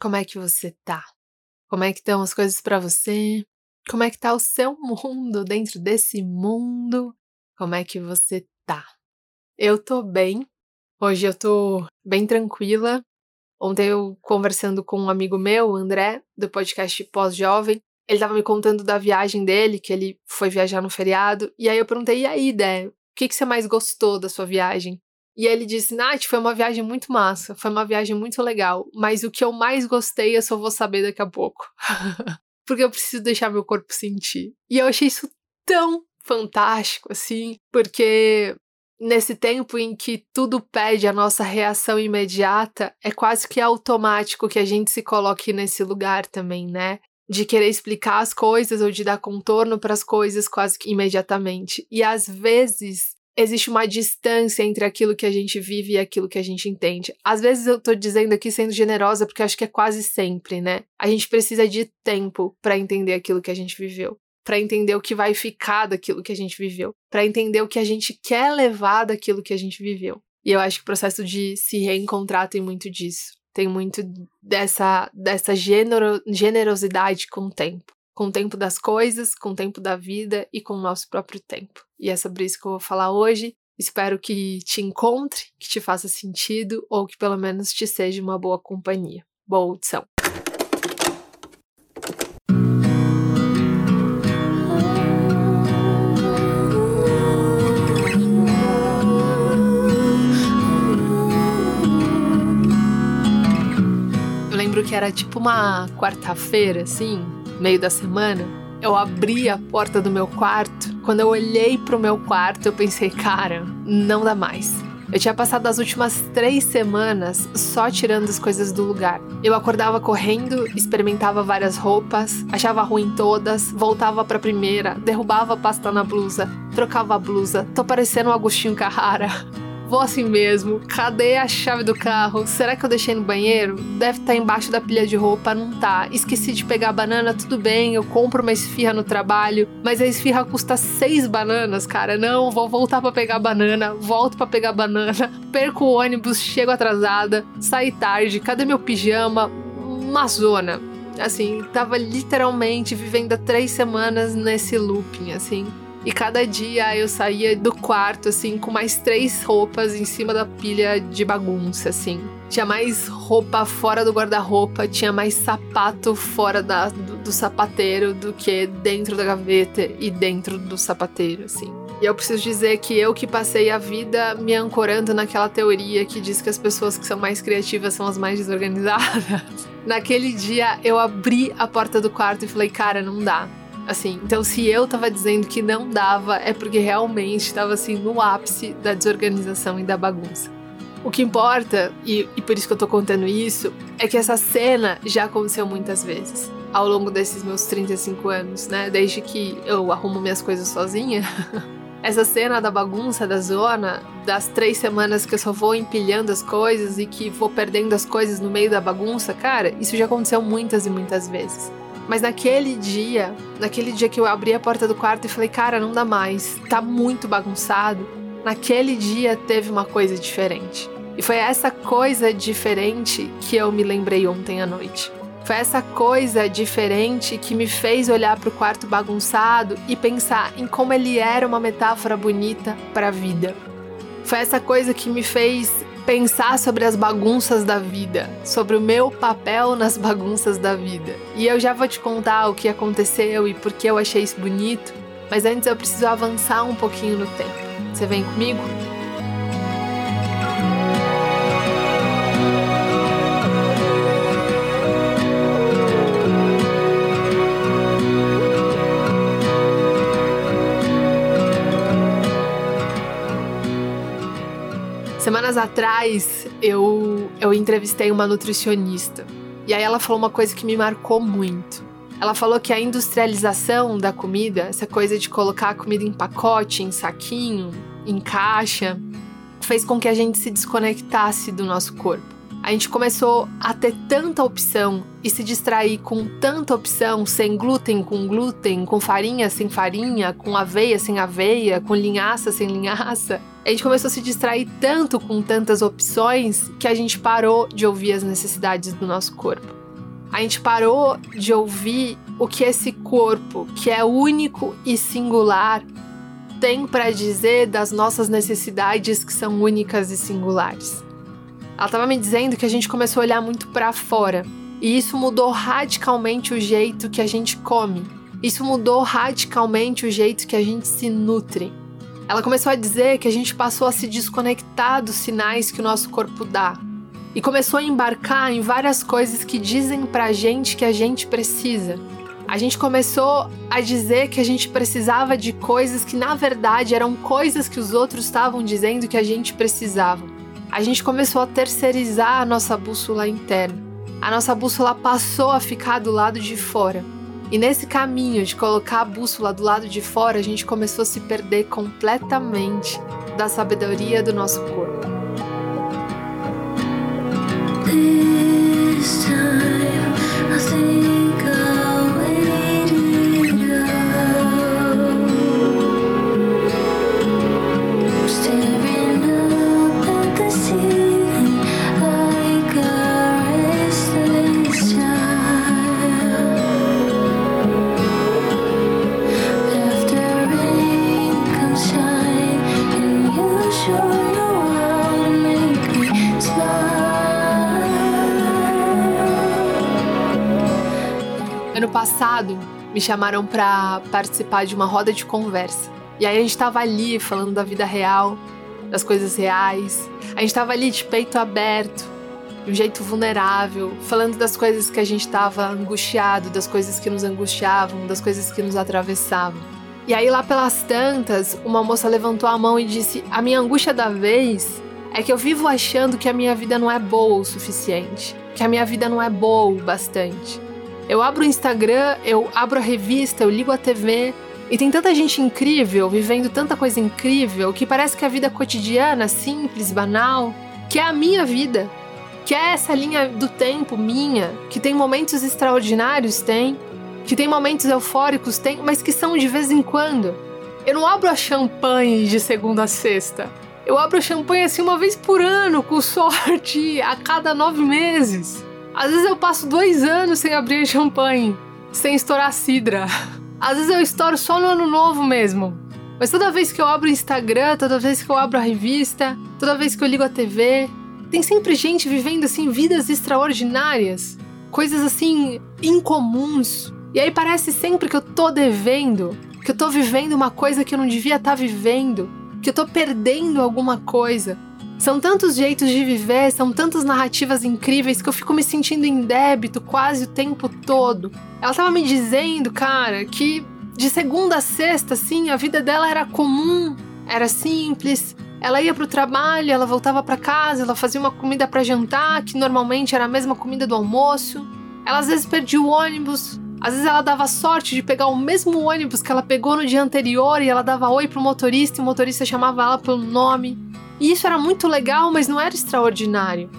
Como é que você tá? Como é que estão as coisas para você? Como é que tá o seu mundo dentro desse mundo? Como é que você tá? Eu tô bem. Hoje eu tô bem tranquila. Ontem eu conversando com um amigo meu, André, do podcast Pós-Jovem, ele tava me contando da viagem dele, que ele foi viajar no feriado, e aí eu perguntei: "E aí, Dé, o que que você mais gostou da sua viagem?" E ele disse: Nath, foi uma viagem muito massa, foi uma viagem muito legal, mas o que eu mais gostei eu só vou saber daqui a pouco. porque eu preciso deixar meu corpo sentir. E eu achei isso tão fantástico, assim, porque nesse tempo em que tudo pede a nossa reação imediata, é quase que automático que a gente se coloque nesse lugar também, né? De querer explicar as coisas ou de dar contorno para as coisas quase que imediatamente. E às vezes existe uma distância entre aquilo que a gente vive e aquilo que a gente entende. Às vezes eu tô dizendo aqui sendo generosa porque acho que é quase sempre, né? A gente precisa de tempo para entender aquilo que a gente viveu, para entender o que vai ficar daquilo que a gente viveu, para entender o que a gente quer levar daquilo que a gente viveu. E eu acho que o processo de se reencontrar tem muito disso. Tem muito dessa, dessa genero, generosidade com o tempo com o tempo das coisas, com o tempo da vida e com o nosso próprio tempo. E é sobre isso que eu vou falar hoje. Espero que te encontre, que te faça sentido ou que pelo menos te seja uma boa companhia. Boa audição! Eu lembro que era tipo uma quarta-feira, assim, meio da semana, eu abri a porta do meu quarto. Quando eu olhei pro meu quarto, eu pensei, cara, não dá mais. Eu tinha passado as últimas três semanas só tirando as coisas do lugar. Eu acordava correndo, experimentava várias roupas, achava ruim todas, voltava pra primeira, derrubava a pasta na blusa, trocava a blusa. Tô parecendo o Agostinho Carrara. Vou assim mesmo. Cadê a chave do carro? Será que eu deixei no banheiro? Deve estar tá embaixo da pilha de roupa, não tá. Esqueci de pegar a banana, tudo bem, eu compro uma esfirra no trabalho, mas a esfirra custa seis bananas, cara. Não, vou voltar para pegar a banana, volto para pegar a banana, perco o ônibus, chego atrasada, saí tarde, cadê meu pijama? Uma zona. Assim, tava literalmente vivendo há três semanas nesse looping, assim. E cada dia eu saía do quarto, assim, com mais três roupas em cima da pilha de bagunça, assim. Tinha mais roupa fora do guarda-roupa, tinha mais sapato fora da, do, do sapateiro do que dentro da gaveta e dentro do sapateiro, assim. E eu preciso dizer que eu que passei a vida me ancorando naquela teoria que diz que as pessoas que são mais criativas são as mais desorganizadas. Naquele dia eu abri a porta do quarto e falei, cara, não dá. Assim, então se eu tava dizendo que não dava, é porque realmente estava assim no ápice da desorganização e da bagunça. O que importa, e, e, por isso que eu tô contando isso, é que essa cena já aconteceu muitas vezes ao longo desses meus 35 anos, né? Desde que eu arrumo minhas coisas sozinha. essa cena da bagunça da zona, das três semanas que eu só vou empilhando as coisas e que vou perdendo as coisas no meio da bagunça, cara, isso já aconteceu muitas e muitas vezes. Mas naquele dia, naquele dia que eu abri a porta do quarto e falei, cara, não dá mais, tá muito bagunçado. Naquele dia teve uma coisa diferente. E foi essa coisa diferente que eu me lembrei ontem à noite. Foi essa coisa diferente que me fez olhar para o quarto bagunçado e pensar em como ele era uma metáfora bonita para a vida. Foi essa coisa que me fez pensar sobre as bagunças da vida, sobre o meu papel nas bagunças da vida. E eu já vou te contar o que aconteceu e por que eu achei isso bonito, mas antes eu preciso avançar um pouquinho no tempo. Você vem comigo? Atrás eu, eu entrevistei uma nutricionista E aí ela falou uma coisa que me marcou muito. Ela falou que a industrialização da comida, essa coisa de colocar a comida em pacote, em saquinho, em caixa, fez com que a gente se desconectasse do nosso corpo a gente começou a ter tanta opção e se distrair com tanta opção, sem glúten, com glúten, com farinha, sem farinha, com aveia, sem aveia, com linhaça, sem linhaça. A gente começou a se distrair tanto com tantas opções que a gente parou de ouvir as necessidades do nosso corpo. A gente parou de ouvir o que esse corpo, que é único e singular, tem para dizer das nossas necessidades que são únicas e singulares. Ela estava me dizendo que a gente começou a olhar muito para fora. E isso mudou radicalmente o jeito que a gente come. Isso mudou radicalmente o jeito que a gente se nutre. Ela começou a dizer que a gente passou a se desconectar dos sinais que o nosso corpo dá. E começou a embarcar em várias coisas que dizem pra gente que a gente precisa. A gente começou a dizer que a gente precisava de coisas que na verdade eram coisas que os outros estavam dizendo que a gente precisava a gente começou a terceirizar a nossa bússola interna. A nossa bússola passou a ficar do lado de fora. E nesse caminho de colocar a bússola do lado de fora, a gente começou a se perder completamente da sabedoria do nosso corpo. This time, passado, me chamaram para participar de uma roda de conversa. E aí a gente tava ali falando da vida real, das coisas reais. A gente tava ali de peito aberto, de um jeito vulnerável, falando das coisas que a gente tava angustiado, das coisas que nos angustiavam, das coisas que nos atravessavam. E aí lá pelas tantas, uma moça levantou a mão e disse: "A minha angústia da vez é que eu vivo achando que a minha vida não é boa o suficiente, que a minha vida não é boa o bastante. Eu abro o Instagram, eu abro a revista, eu ligo a TV e tem tanta gente incrível, vivendo tanta coisa incrível, que parece que a vida cotidiana, simples, banal, que é a minha vida, que é essa linha do tempo minha, que tem momentos extraordinários, tem, que tem momentos eufóricos, tem, mas que são de vez em quando. Eu não abro a champanhe de segunda a sexta. Eu abro champanhe assim uma vez por ano, com sorte, a cada nove meses. Às vezes eu passo dois anos sem abrir champanhe, sem estourar cidra. Às vezes eu estouro só no ano novo mesmo. Mas toda vez que eu abro o Instagram, toda vez que eu abro a revista, toda vez que eu ligo a TV, tem sempre gente vivendo assim vidas extraordinárias, coisas assim incomuns. E aí parece sempre que eu tô devendo, que eu tô vivendo uma coisa que eu não devia estar tá vivendo, que eu tô perdendo alguma coisa. São tantos jeitos de viver, são tantas narrativas incríveis que eu fico me sentindo em débito quase o tempo todo. Ela tava me dizendo, cara, que de segunda a sexta, assim, a vida dela era comum, era simples. Ela ia pro trabalho, ela voltava para casa, ela fazia uma comida para jantar, que normalmente era a mesma comida do almoço. Ela às vezes perdia o ônibus, às vezes ela dava sorte de pegar o mesmo ônibus que ela pegou no dia anterior e ela dava oi pro motorista e o motorista chamava ela pelo nome. E isso era muito legal, mas não era extraordinário.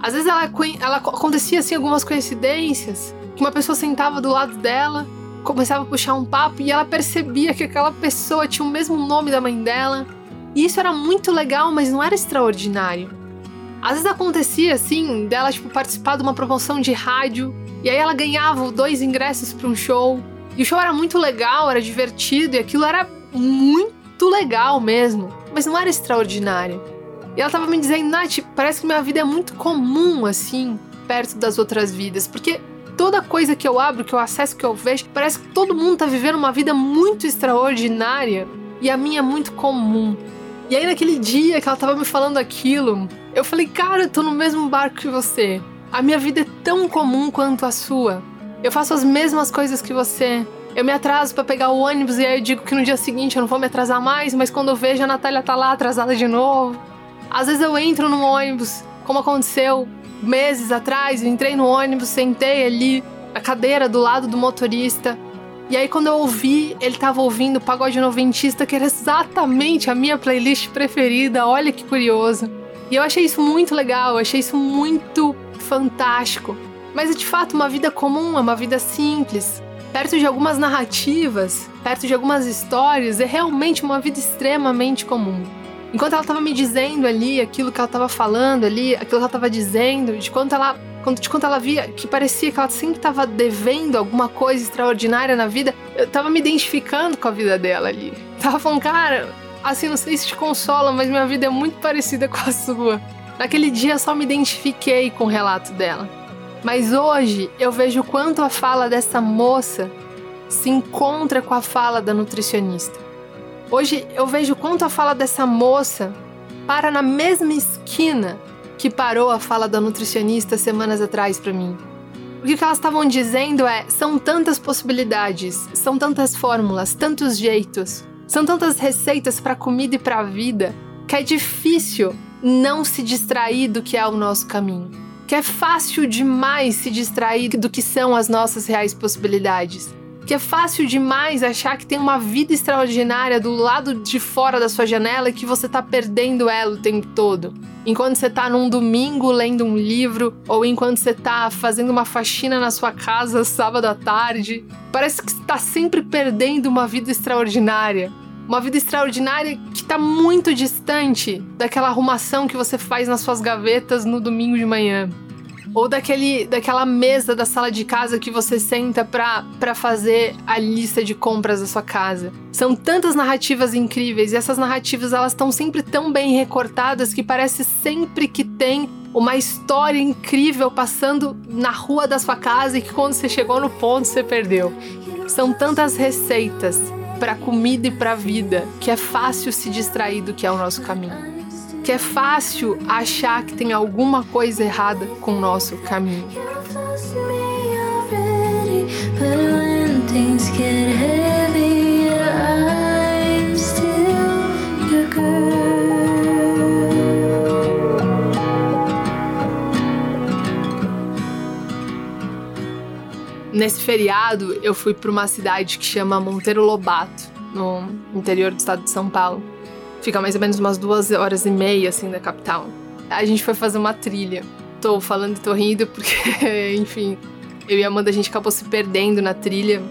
Às vezes ela, ela acontecia assim algumas coincidências, que uma pessoa sentava do lado dela, começava a puxar um papo e ela percebia que aquela pessoa tinha o mesmo nome da mãe dela. E isso era muito legal, mas não era extraordinário. Às vezes acontecia assim, dela tipo participar de uma promoção de rádio, e aí ela ganhava dois ingressos para um show. E o show era muito legal, era divertido e aquilo era muito legal mesmo mas não era extraordinária. E ela tava me dizendo, Nath, parece que minha vida é muito comum, assim, perto das outras vidas, porque toda coisa que eu abro, que eu acesso, que eu vejo, parece que todo mundo tá vivendo uma vida muito extraordinária e a minha é muito comum. E aí, naquele dia que ela tava me falando aquilo, eu falei, cara, eu tô no mesmo barco que você. A minha vida é tão comum quanto a sua. Eu faço as mesmas coisas que você. Eu me atraso para pegar o ônibus e aí eu digo que no dia seguinte eu não vou me atrasar mais, mas quando eu vejo a Natália tá lá atrasada de novo. Às vezes eu entro no ônibus, como aconteceu meses atrás, eu entrei no ônibus, sentei ali na cadeira do lado do motorista. E aí, quando eu ouvi, ele tava ouvindo Pagode Noventista, que era exatamente a minha playlist preferida. Olha que curioso. E eu achei isso muito legal, eu achei isso muito fantástico. Mas é de fato uma vida comum, é uma vida simples. Perto de algumas narrativas, perto de algumas histórias, é realmente uma vida extremamente comum. Enquanto ela estava me dizendo ali aquilo que ela estava falando ali, aquilo que ela estava dizendo, de quanto ela de quanto ela via que parecia que ela sempre estava devendo alguma coisa extraordinária na vida, eu estava me identificando com a vida dela ali. Tava falando, cara, assim, não sei se te consola, mas minha vida é muito parecida com a sua. Naquele dia eu só me identifiquei com o relato dela. Mas hoje eu vejo quanto a fala dessa moça se encontra com a fala da nutricionista. Hoje eu vejo quanto a fala dessa moça para na mesma esquina que parou a fala da nutricionista semanas atrás para mim. O que elas estavam dizendo é: são tantas possibilidades, são tantas fórmulas, tantos jeitos, são tantas receitas para comida e para a vida, que é difícil não se distrair do que é o nosso caminho. Que é fácil demais se distrair do que são as nossas reais possibilidades que é fácil demais achar que tem uma vida extraordinária do lado de fora da sua janela e que você tá perdendo ela o tempo todo. Enquanto você tá num domingo lendo um livro ou enquanto você tá fazendo uma faxina na sua casa sábado à tarde, parece que está sempre perdendo uma vida extraordinária. Uma vida extraordinária que está muito distante daquela arrumação que você faz nas suas gavetas no domingo de manhã. Ou daquele, daquela mesa da sala de casa que você senta pra, pra fazer a lista de compras da sua casa. São tantas narrativas incríveis e essas narrativas elas estão sempre tão bem recortadas que parece sempre que tem uma história incrível passando na rua da sua casa e que quando você chegou no ponto você perdeu. São tantas receitas para comida e para vida que é fácil se distrair do que é o nosso caminho que é fácil achar que tem alguma coisa errada com o nosso caminho. Nesse feriado, eu fui para uma cidade que chama Monteiro Lobato, no interior do estado de São Paulo. Fica mais ou menos umas duas horas e meia, assim, da capital. A gente foi fazer uma trilha. Tô falando e tô rindo porque, enfim, eu e a Amanda a gente acabou se perdendo na trilha.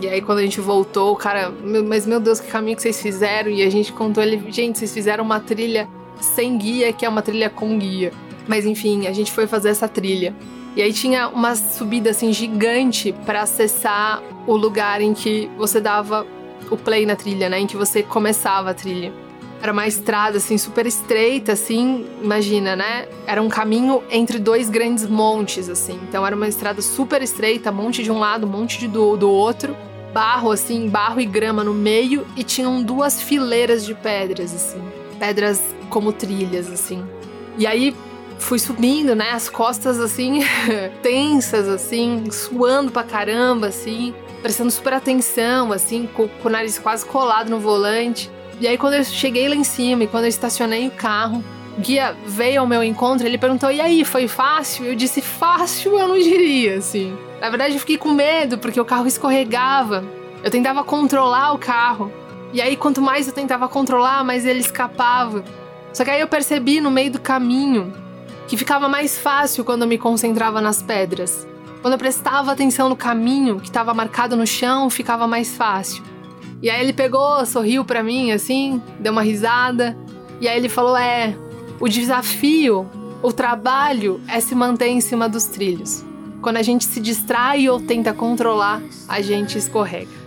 E aí quando a gente voltou, o cara, mas meu Deus, que caminho que vocês fizeram? E a gente contou ele, gente, vocês fizeram uma trilha sem guia, que é uma trilha com guia. Mas enfim, a gente foi fazer essa trilha. E aí tinha uma subida assim gigante para acessar o lugar em que você dava o play na trilha, né? Em que você começava a trilha. Era uma estrada, assim, super estreita, assim, imagina, né? Era um caminho entre dois grandes montes, assim. Então era uma estrada super estreita, monte de um lado, monte de do, do outro. Barro, assim, barro e grama no meio. E tinham duas fileiras de pedras, assim. Pedras como trilhas, assim. E aí fui subindo, né? As costas, assim, tensas, assim, suando pra caramba, assim. Prestando super atenção, assim, com, com o nariz quase colado no volante. E aí, quando eu cheguei lá em cima e quando eu estacionei o carro, o guia veio ao meu encontro, ele perguntou: "E aí, foi fácil?" Eu disse: "Fácil, eu não diria, assim". Na verdade, eu fiquei com medo porque o carro escorregava. Eu tentava controlar o carro. E aí, quanto mais eu tentava controlar, mais ele escapava. Só que aí eu percebi no meio do caminho que ficava mais fácil quando eu me concentrava nas pedras. Quando eu prestava atenção no caminho que estava marcado no chão, ficava mais fácil. E aí ele pegou, sorriu para mim assim, deu uma risada. E aí ele falou: "É, o desafio, o trabalho é se manter em cima dos trilhos. Quando a gente se distrai ou tenta controlar, a gente escorrega."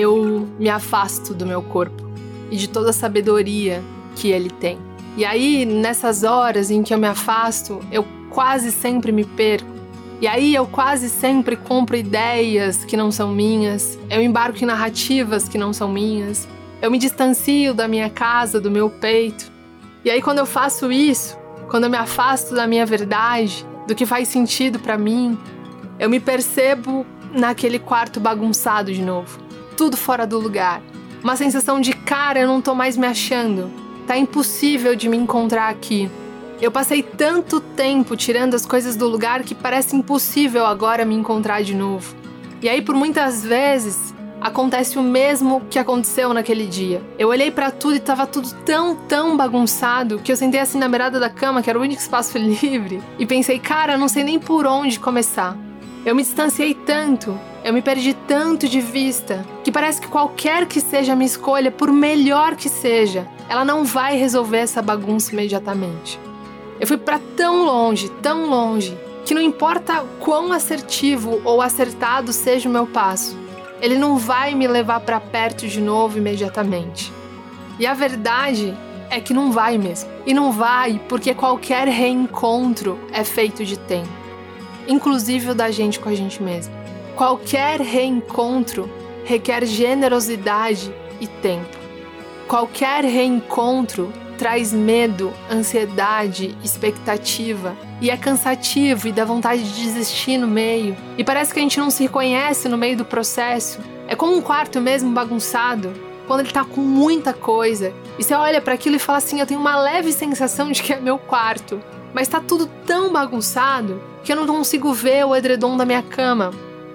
Eu me afasto do meu corpo e de toda a sabedoria que ele tem. E aí, nessas horas em que eu me afasto, eu quase sempre me perco. E aí eu quase sempre compro ideias que não são minhas, eu embarco em narrativas que não são minhas, eu me distancio da minha casa, do meu peito. E aí quando eu faço isso, quando eu me afasto da minha verdade, do que faz sentido para mim, eu me percebo naquele quarto bagunçado de novo, tudo fora do lugar. Uma sensação de cara, eu não tô mais me achando. Tá impossível de me encontrar aqui. Eu passei tanto tempo tirando as coisas do lugar que parece impossível agora me encontrar de novo. E aí, por muitas vezes, acontece o mesmo que aconteceu naquele dia. Eu olhei para tudo e tava tudo tão, tão bagunçado que eu sentei assim na beirada da cama, que era o único espaço livre, e pensei, cara, não sei nem por onde começar. Eu me distanciei tanto, eu me perdi tanto de vista, que parece que qualquer que seja a minha escolha, por melhor que seja, ela não vai resolver essa bagunça imediatamente. Eu fui para tão longe, tão longe, que não importa quão assertivo ou acertado seja o meu passo, ele não vai me levar para perto de novo imediatamente. E a verdade é que não vai mesmo. E não vai porque qualquer reencontro é feito de tempo inclusive o da gente com a gente mesmo. Qualquer reencontro requer generosidade e tempo. Qualquer reencontro traz medo, ansiedade, expectativa e é cansativo e dá vontade de desistir no meio. E parece que a gente não se reconhece no meio do processo. É como um quarto mesmo bagunçado, quando ele tá com muita coisa. E você olha para aquilo e fala assim: "Eu tenho uma leve sensação de que é meu quarto". Mas tá tudo tão bagunçado que eu não consigo ver o edredom da minha cama.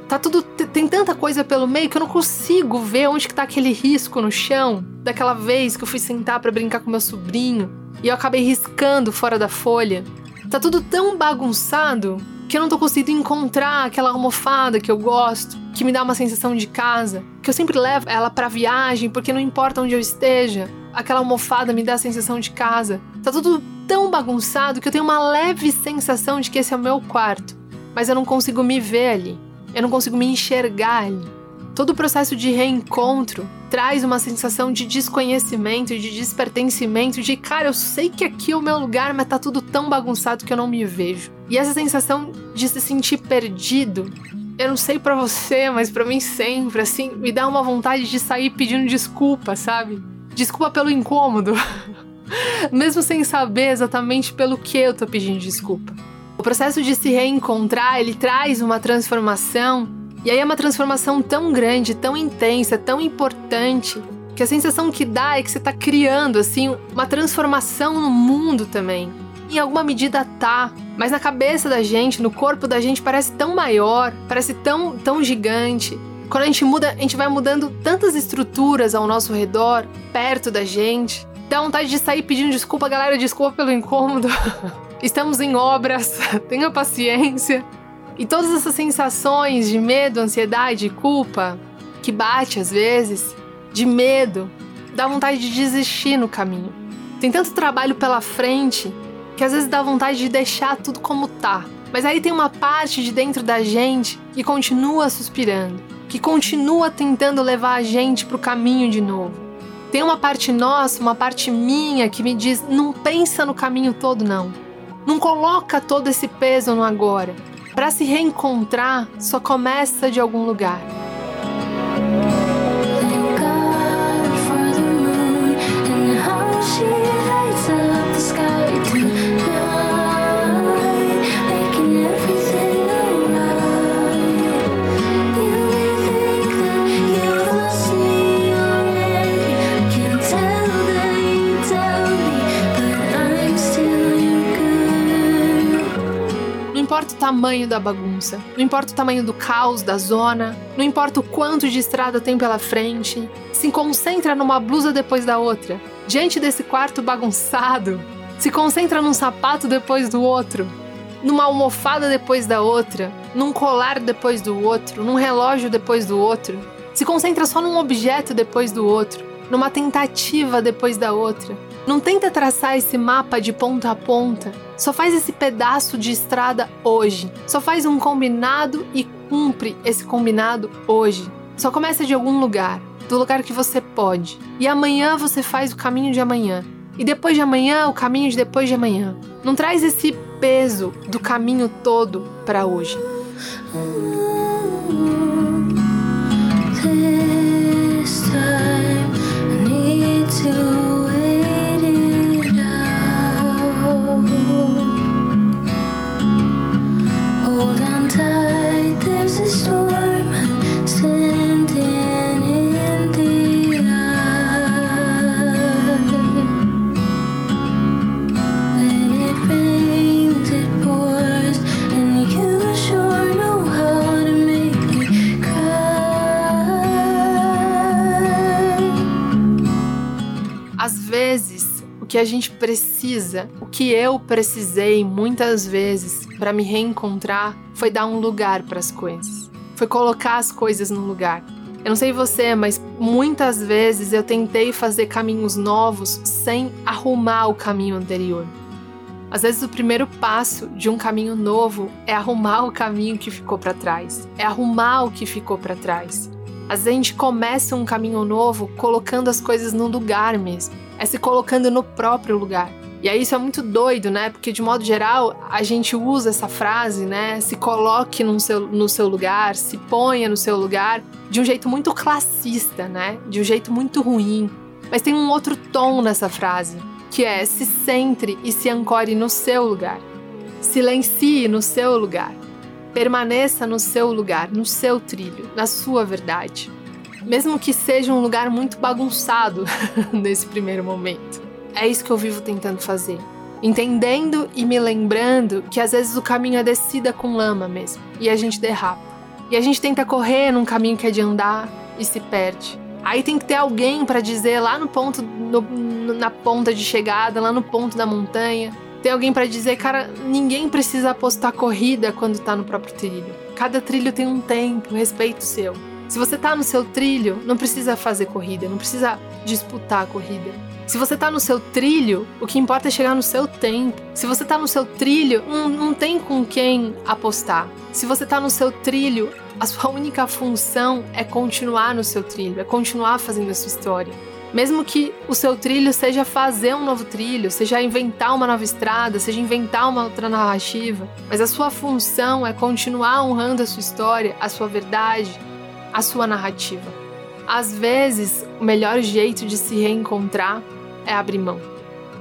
Tá tudo. Tem tanta coisa pelo meio que eu não consigo ver onde que tá aquele risco no chão. Daquela vez que eu fui sentar para brincar com meu sobrinho e eu acabei riscando fora da folha. Tá tudo tão bagunçado que eu não tô conseguindo encontrar aquela almofada que eu gosto, que me dá uma sensação de casa, que eu sempre levo ela para viagem porque não importa onde eu esteja, aquela almofada me dá a sensação de casa. Tá tudo tão bagunçado que eu tenho uma leve sensação de que esse é o meu quarto, mas eu não consigo me ver ali. Eu não consigo me enxergar ali. Todo o processo de reencontro traz uma sensação de desconhecimento, de despertencimento, de cara, eu sei que aqui é o meu lugar, mas tá tudo tão bagunçado que eu não me vejo. E essa sensação de se sentir perdido, eu não sei para você, mas para mim sempre, assim, me dá uma vontade de sair pedindo desculpa, sabe? Desculpa pelo incômodo. Mesmo sem saber exatamente pelo que eu tô pedindo desculpa. O processo de se reencontrar, ele traz uma transformação, e aí é uma transformação tão grande, tão intensa, tão importante, que a sensação que dá é que você tá criando assim uma transformação no mundo também. Em alguma medida tá, mas na cabeça da gente, no corpo da gente parece tão maior, parece tão tão gigante. Quando a gente muda, a gente vai mudando tantas estruturas ao nosso redor, perto da gente. Dá vontade de sair pedindo desculpa, galera, desculpa pelo incômodo. Estamos em obras, tenha paciência. E todas essas sensações de medo, ansiedade, culpa, que bate às vezes, de medo, dá vontade de desistir no caminho. Tem tanto trabalho pela frente que às vezes dá vontade de deixar tudo como tá. Mas aí tem uma parte de dentro da gente que continua suspirando, que continua tentando levar a gente pro caminho de novo. Tem uma parte nossa, uma parte minha que me diz: não pensa no caminho todo, não. Não coloca todo esse peso no agora. Para se reencontrar, só começa de algum lugar. importa o tamanho da bagunça, não importa o tamanho do caos da zona, não importa o quanto de estrada tem pela frente, se concentra numa blusa depois da outra. Diante desse quarto bagunçado, se concentra num sapato depois do outro, numa almofada depois da outra, num colar depois do outro, num relógio depois do outro. Se concentra só num objeto depois do outro, numa tentativa depois da outra. Não tenta traçar esse mapa de ponta a ponta. Só faz esse pedaço de estrada hoje. Só faz um combinado e cumpre esse combinado hoje. Só começa de algum lugar, do lugar que você pode. E amanhã você faz o caminho de amanhã. E depois de amanhã, o caminho de depois de amanhã. Não traz esse peso do caminho todo para hoje. Que a gente precisa, o que eu precisei muitas vezes para me reencontrar, foi dar um lugar para as coisas. Foi colocar as coisas no lugar. Eu não sei você, mas muitas vezes eu tentei fazer caminhos novos sem arrumar o caminho anterior. Às vezes o primeiro passo de um caminho novo é arrumar o caminho que ficou para trás, é arrumar o que ficou para trás. Às vezes a gente começa um caminho novo colocando as coisas no lugar mesmo é se colocando no próprio lugar. E aí isso é muito doido, né? Porque de modo geral a gente usa essa frase, né? Se coloque no seu, no seu lugar, se ponha no seu lugar, de um jeito muito classista, né? De um jeito muito ruim. Mas tem um outro tom nessa frase, que é se centre e se ancore no seu lugar. Silencie no seu lugar. Permaneça no seu lugar, no seu trilho, na sua verdade mesmo que seja um lugar muito bagunçado nesse primeiro momento. É isso que eu vivo tentando fazer. Entendendo e me lembrando que às vezes o caminho é descida com lama mesmo, e a gente derrapa. E a gente tenta correr num caminho que é de andar e se perde. Aí tem que ter alguém para dizer lá no ponto, no, na ponta de chegada, lá no ponto da montanha. Tem alguém para dizer, cara, ninguém precisa apostar corrida quando tá no próprio trilho. Cada trilho tem um tempo, respeito seu. Se você tá no seu trilho, não precisa fazer corrida, não precisa disputar a corrida. Se você tá no seu trilho, o que importa é chegar no seu tempo. Se você tá no seu trilho, não, não tem com quem apostar. Se você tá no seu trilho, a sua única função é continuar no seu trilho, é continuar fazendo a sua história. Mesmo que o seu trilho seja fazer um novo trilho, seja inventar uma nova estrada, seja inventar uma outra narrativa, mas a sua função é continuar honrando a sua história, a sua verdade, a sua narrativa. Às vezes, o melhor jeito de se reencontrar é abrir mão.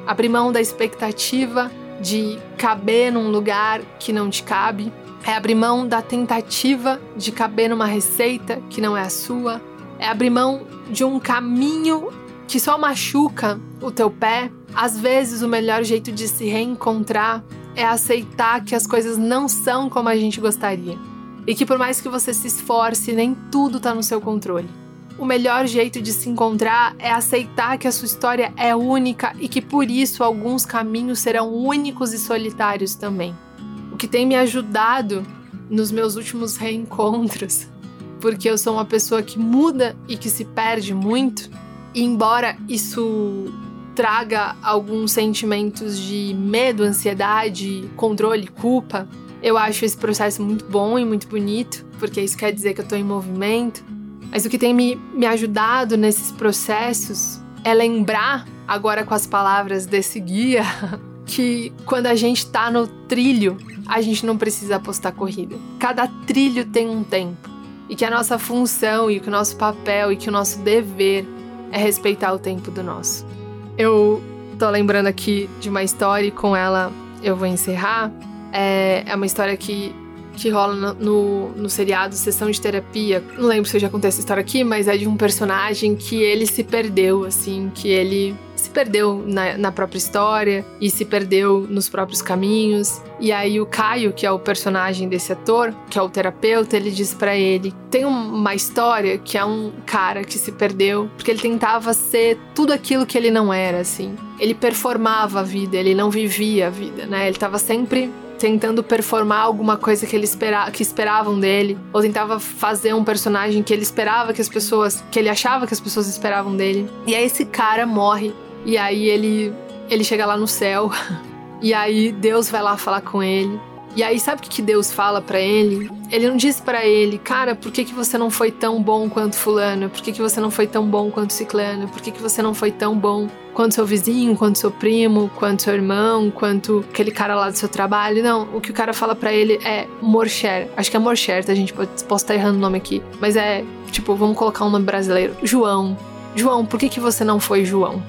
Abrir mão da expectativa de caber num lugar que não te cabe, é abrir mão da tentativa de caber numa receita que não é a sua, é abrir mão de um caminho que só machuca o teu pé. Às vezes, o melhor jeito de se reencontrar é aceitar que as coisas não são como a gente gostaria e que por mais que você se esforce, nem tudo está no seu controle. O melhor jeito de se encontrar é aceitar que a sua história é única e que por isso alguns caminhos serão únicos e solitários também. O que tem me ajudado nos meus últimos reencontros, porque eu sou uma pessoa que muda e que se perde muito, e embora isso traga alguns sentimentos de medo, ansiedade, controle, culpa, eu acho esse processo muito bom e muito bonito, porque isso quer dizer que eu estou em movimento. Mas o que tem me, me ajudado nesses processos é lembrar, agora com as palavras desse guia, que quando a gente está no trilho, a gente não precisa apostar corrida. Cada trilho tem um tempo. E que a nossa função e que o nosso papel e que o nosso dever é respeitar o tempo do nosso. Eu tô lembrando aqui de uma história e com ela eu vou encerrar, é, é uma história que, que rola no, no, seriado Sessão de Terapia. Não lembro se eu já contei essa história aqui, mas é de um personagem que ele se perdeu, assim, que ele se perdeu na, na, própria história e se perdeu nos próprios caminhos. E aí o Caio, que é o personagem desse ator, que é o terapeuta, ele diz para ele: tem uma história que é um cara que se perdeu porque ele tentava ser tudo aquilo que ele não era, assim. Ele performava a vida, ele não vivia a vida, né? Ele tava sempre tentando performar alguma coisa que ele espera, que esperavam dele, ou tentava fazer um personagem que ele esperava que as pessoas, que ele achava que as pessoas esperavam dele. E aí esse cara morre e aí ele ele chega lá no céu. E aí Deus vai lá falar com ele. E aí, sabe o que Deus fala para ele? Ele não diz para ele, cara, por que, que você não foi tão bom quanto fulano? Por que, que você não foi tão bom quanto ciclano? Por que, que você não foi tão bom quanto seu vizinho, quanto seu primo, quanto seu irmão, quanto aquele cara lá do seu trabalho? Não, o que o cara fala para ele é Morcher. Acho que é Morcher, tá, gente? Posso estar errando o nome aqui. Mas é, tipo, vamos colocar um nome brasileiro. João. João, por que, que você não foi João?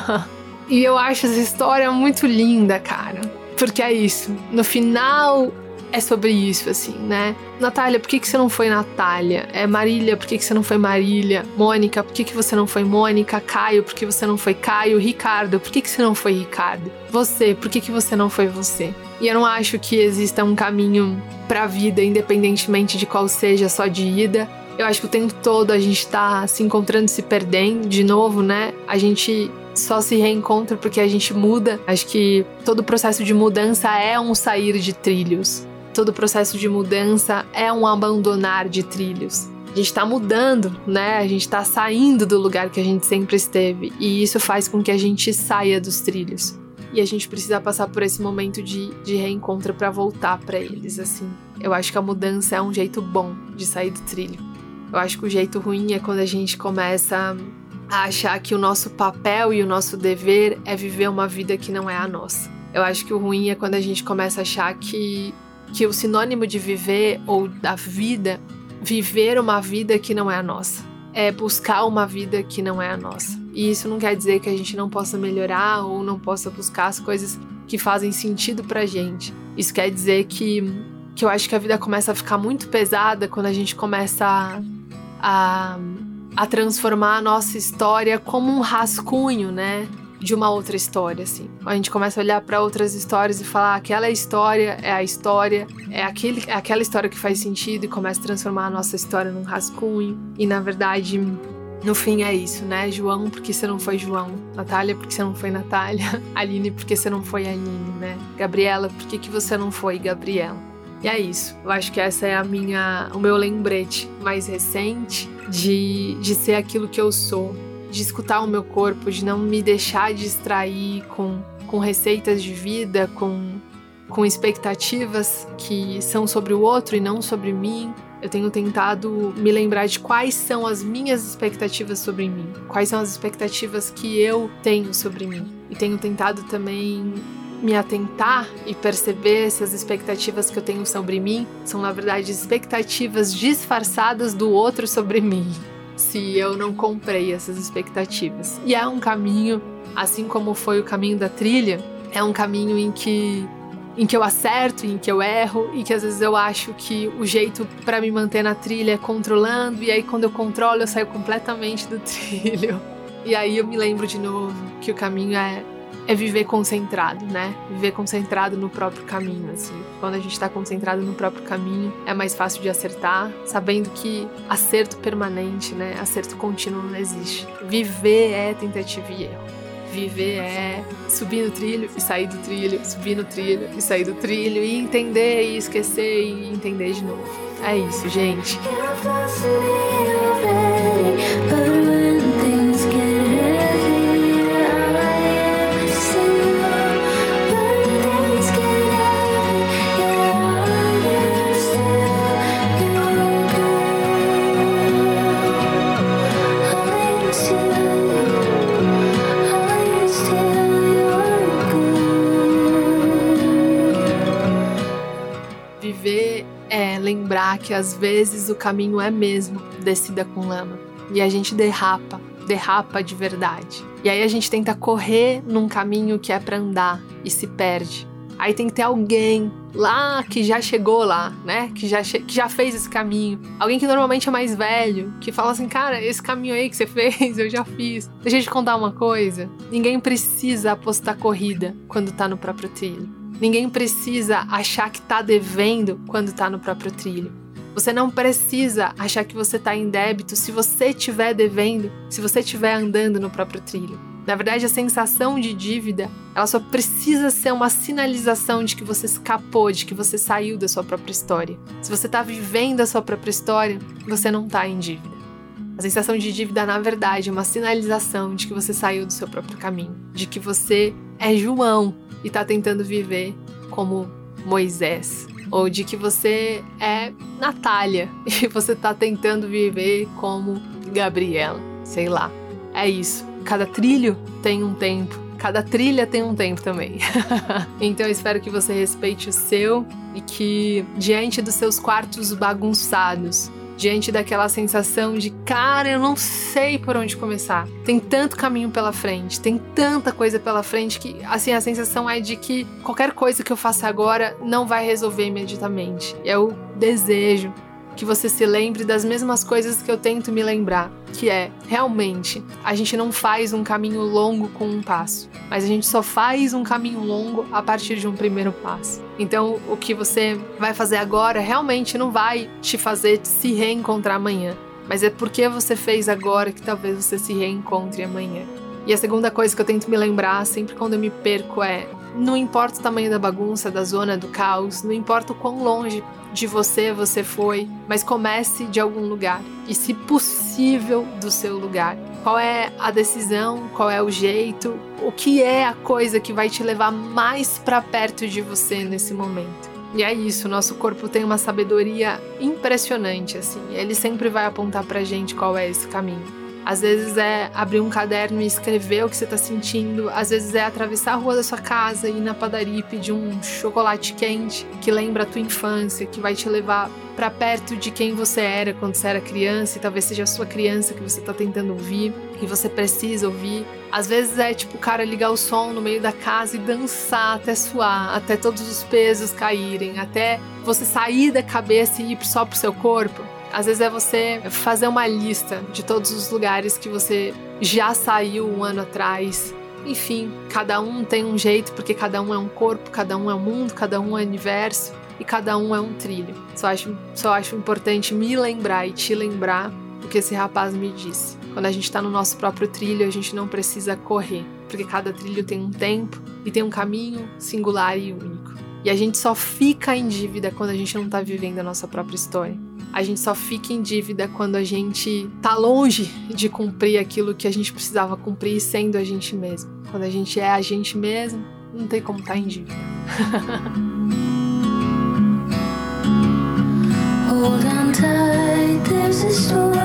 e eu acho essa história muito linda, cara. Porque é isso. No final, é sobre isso, assim, né? Natália, por que, que você não foi Natália? É Marília, por que, que você não foi Marília? Mônica, por que, que você não foi Mônica? Caio, por que você não foi Caio? Ricardo, por que, que você não foi Ricardo? Você, por que, que você não foi você? E eu não acho que exista um caminho pra vida, independentemente de qual seja só de ida. Eu acho que o tempo todo a gente tá se encontrando, se perdendo de novo, né? A gente só se reencontra porque a gente muda. Acho que todo processo de mudança é um sair de trilhos. Todo processo de mudança é um abandonar de trilhos. A gente está mudando, né? A gente está saindo do lugar que a gente sempre esteve. E isso faz com que a gente saia dos trilhos. E a gente precisa passar por esse momento de, de reencontro para voltar para eles, assim. Eu acho que a mudança é um jeito bom de sair do trilho. Eu acho que o jeito ruim é quando a gente começa a achar que o nosso papel e o nosso dever é viver uma vida que não é a nossa. Eu acho que o ruim é quando a gente começa a achar que, que o sinônimo de viver ou da vida, viver uma vida que não é a nossa, é buscar uma vida que não é a nossa. E isso não quer dizer que a gente não possa melhorar ou não possa buscar as coisas que fazem sentido pra gente. Isso quer dizer que, que eu acho que a vida começa a ficar muito pesada quando a gente começa a, a a transformar a nossa história como um rascunho, né? De uma outra história, assim. A gente começa a olhar para outras histórias e falar: aquela história é a história, é, aquele, é aquela história que faz sentido e começa a transformar a nossa história num rascunho. E na verdade, no fim é isso, né? João, porque você não foi João. Natália, porque você não foi Natália. Aline, porque você não foi Aline, né? Gabriela, por que, que você não foi Gabriela? E é isso. Eu acho que essa é a minha, o meu lembrete mais recente de, de ser aquilo que eu sou, de escutar o meu corpo, de não me deixar distrair com, com receitas de vida, com, com expectativas que são sobre o outro e não sobre mim. Eu tenho tentado me lembrar de quais são as minhas expectativas sobre mim, quais são as expectativas que eu tenho sobre mim. E tenho tentado também me atentar e perceber se as expectativas que eu tenho sobre mim são, na verdade, expectativas disfarçadas do outro sobre mim. Se eu não comprei essas expectativas. E é um caminho, assim como foi o caminho da trilha, é um caminho em que em que eu acerto, em que eu erro e que às vezes eu acho que o jeito para me manter na trilha é controlando e aí quando eu controlo eu saio completamente do trilho. E aí eu me lembro de novo que o caminho é é viver concentrado, né? Viver concentrado no próprio caminho, assim. Quando a gente está concentrado no próprio caminho, é mais fácil de acertar, sabendo que acerto permanente, né? Acerto contínuo não existe. Viver é tentativa e erro. Viver é subir no trilho e sair do trilho, subir no trilho e sair do trilho, e entender e esquecer e entender de novo. É isso, gente. Que às vezes o caminho é mesmo descida com lama e a gente derrapa, derrapa de verdade. E aí a gente tenta correr num caminho que é para andar e se perde. Aí tem que ter alguém lá que já chegou lá, né? Que já, que já fez esse caminho. Alguém que normalmente é mais velho, que fala assim: cara, esse caminho aí que você fez, eu já fiz. Deixa eu te contar uma coisa: ninguém precisa apostar corrida quando tá no próprio trilho. Ninguém precisa achar que está devendo quando está no próprio trilho. Você não precisa achar que você está em débito se você estiver devendo, se você estiver andando no próprio trilho. Na verdade, a sensação de dívida, ela só precisa ser uma sinalização de que você escapou, de que você saiu da sua própria história. Se você está vivendo a sua própria história, você não está em dívida. A sensação de dívida, na verdade, é uma sinalização de que você saiu do seu próprio caminho, de que você é João, e tá tentando viver como Moisés, ou de que você é Natália e você tá tentando viver como Gabriela, sei lá. É isso. Cada trilho tem um tempo. Cada trilha tem um tempo também. então eu espero que você respeite o seu e que, diante dos seus quartos bagunçados, diante daquela sensação de, cara, eu não sei por onde começar. Tem tanto caminho pela frente, tem tanta coisa pela frente que, assim, a sensação é de que qualquer coisa que eu faça agora não vai resolver imediatamente. É o desejo que você se lembre das mesmas coisas que eu tento me lembrar, que é realmente a gente não faz um caminho longo com um passo, mas a gente só faz um caminho longo a partir de um primeiro passo. Então, o que você vai fazer agora realmente não vai te fazer se reencontrar amanhã, mas é porque você fez agora que talvez você se reencontre amanhã. E a segunda coisa que eu tento me lembrar sempre quando eu me perco é: não importa o tamanho da bagunça, da zona do caos, não importa o quão longe de você você foi, mas comece de algum lugar e, se possível, do seu lugar. Qual é a decisão? Qual é o jeito? O que é a coisa que vai te levar mais para perto de você nesse momento? E é isso, nosso corpo tem uma sabedoria impressionante assim. Ele sempre vai apontar pra gente qual é esse caminho. Às vezes é abrir um caderno e escrever o que você está sentindo. Às vezes é atravessar a rua da sua casa, ir na padaria e pedir um chocolate quente que lembra a tua infância, que vai te levar para perto de quem você era quando você era criança e talvez seja a sua criança que você está tentando ouvir, que você precisa ouvir. Às vezes é tipo o cara ligar o som no meio da casa e dançar até suar, até todos os pesos caírem, até você sair da cabeça e ir só pro seu corpo. Às vezes é você fazer uma lista de todos os lugares que você já saiu um ano atrás. Enfim, cada um tem um jeito, porque cada um é um corpo, cada um é um mundo, cada um é um universo e cada um é um trilho. Só acho, só acho importante me lembrar e te lembrar do que esse rapaz me disse. Quando a gente está no nosso próprio trilho, a gente não precisa correr, porque cada trilho tem um tempo e tem um caminho singular e único. E a gente só fica em dívida quando a gente não está vivendo a nossa própria história. A gente só fica em dívida quando a gente tá longe de cumprir aquilo que a gente precisava cumprir sendo a gente mesmo. Quando a gente é a gente mesmo, não tem como estar tá em dívida. Hold on tight, there's a storm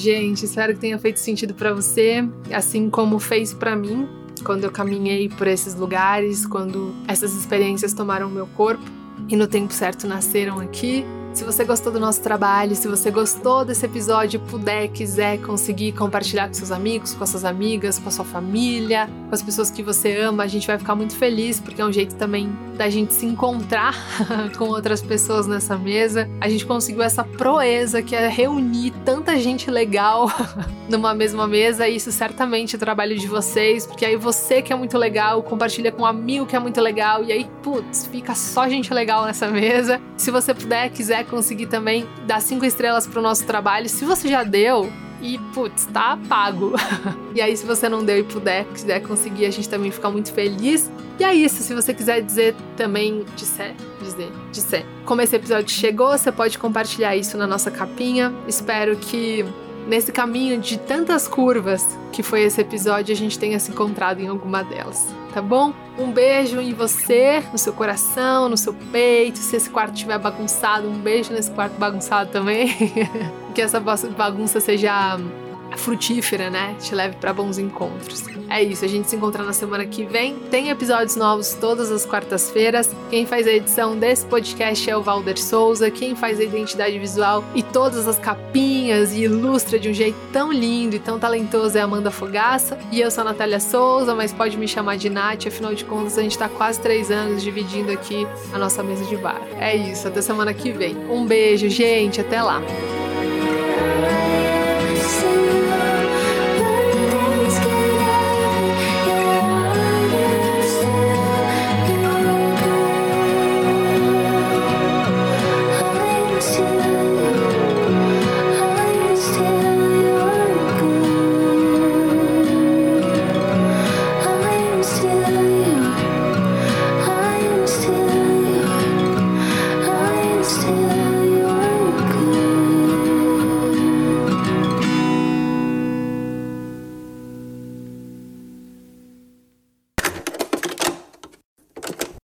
gente. Espero que tenha feito sentido para você, assim como fez para mim quando eu caminhei por esses lugares, quando essas experiências tomaram meu corpo e no tempo certo nasceram aqui. Se você gostou do nosso trabalho, se você gostou desse episódio, puder, quiser conseguir compartilhar com seus amigos, com suas amigas, com a sua família, com as pessoas que você ama, a gente vai ficar muito feliz, porque é um jeito também da gente se encontrar com outras pessoas nessa mesa. A gente conseguiu essa proeza que é reunir tanta gente legal numa mesma mesa, e isso certamente é trabalho de vocês, porque aí você que é muito legal compartilha com um amigo que é muito legal, e aí, putz, fica só gente legal nessa mesa. Se você puder, quiser conseguir também dar cinco estrelas pro nosso trabalho, se você já deu, e putz, tá pago. e aí, se você não deu e puder, quiser conseguir, a gente também fica muito feliz. E é isso, se você quiser dizer também, disser, dizer, disser, como esse episódio chegou, você pode compartilhar isso na nossa capinha. Espero que nesse caminho de tantas curvas que foi esse episódio, a gente tenha se encontrado em alguma delas, tá bom? Um beijo em você, no seu coração, no seu peito. Se esse quarto estiver bagunçado, um beijo nesse quarto bagunçado também. que essa bagunça seja frutífera, né? Te leve para bons encontros. É isso, a gente se encontra na semana que vem. Tem episódios novos todas as quartas-feiras. Quem faz a edição desse podcast é o Valder Souza. Quem faz a identidade visual e todas as capinhas e ilustra de um jeito tão lindo e tão talentoso é a Amanda Fogaça. E eu sou a Natália Souza, mas pode me chamar de Nath, afinal de contas a gente tá quase três anos dividindo aqui a nossa mesa de bar. É isso, até semana que vem. Um beijo, gente, até lá.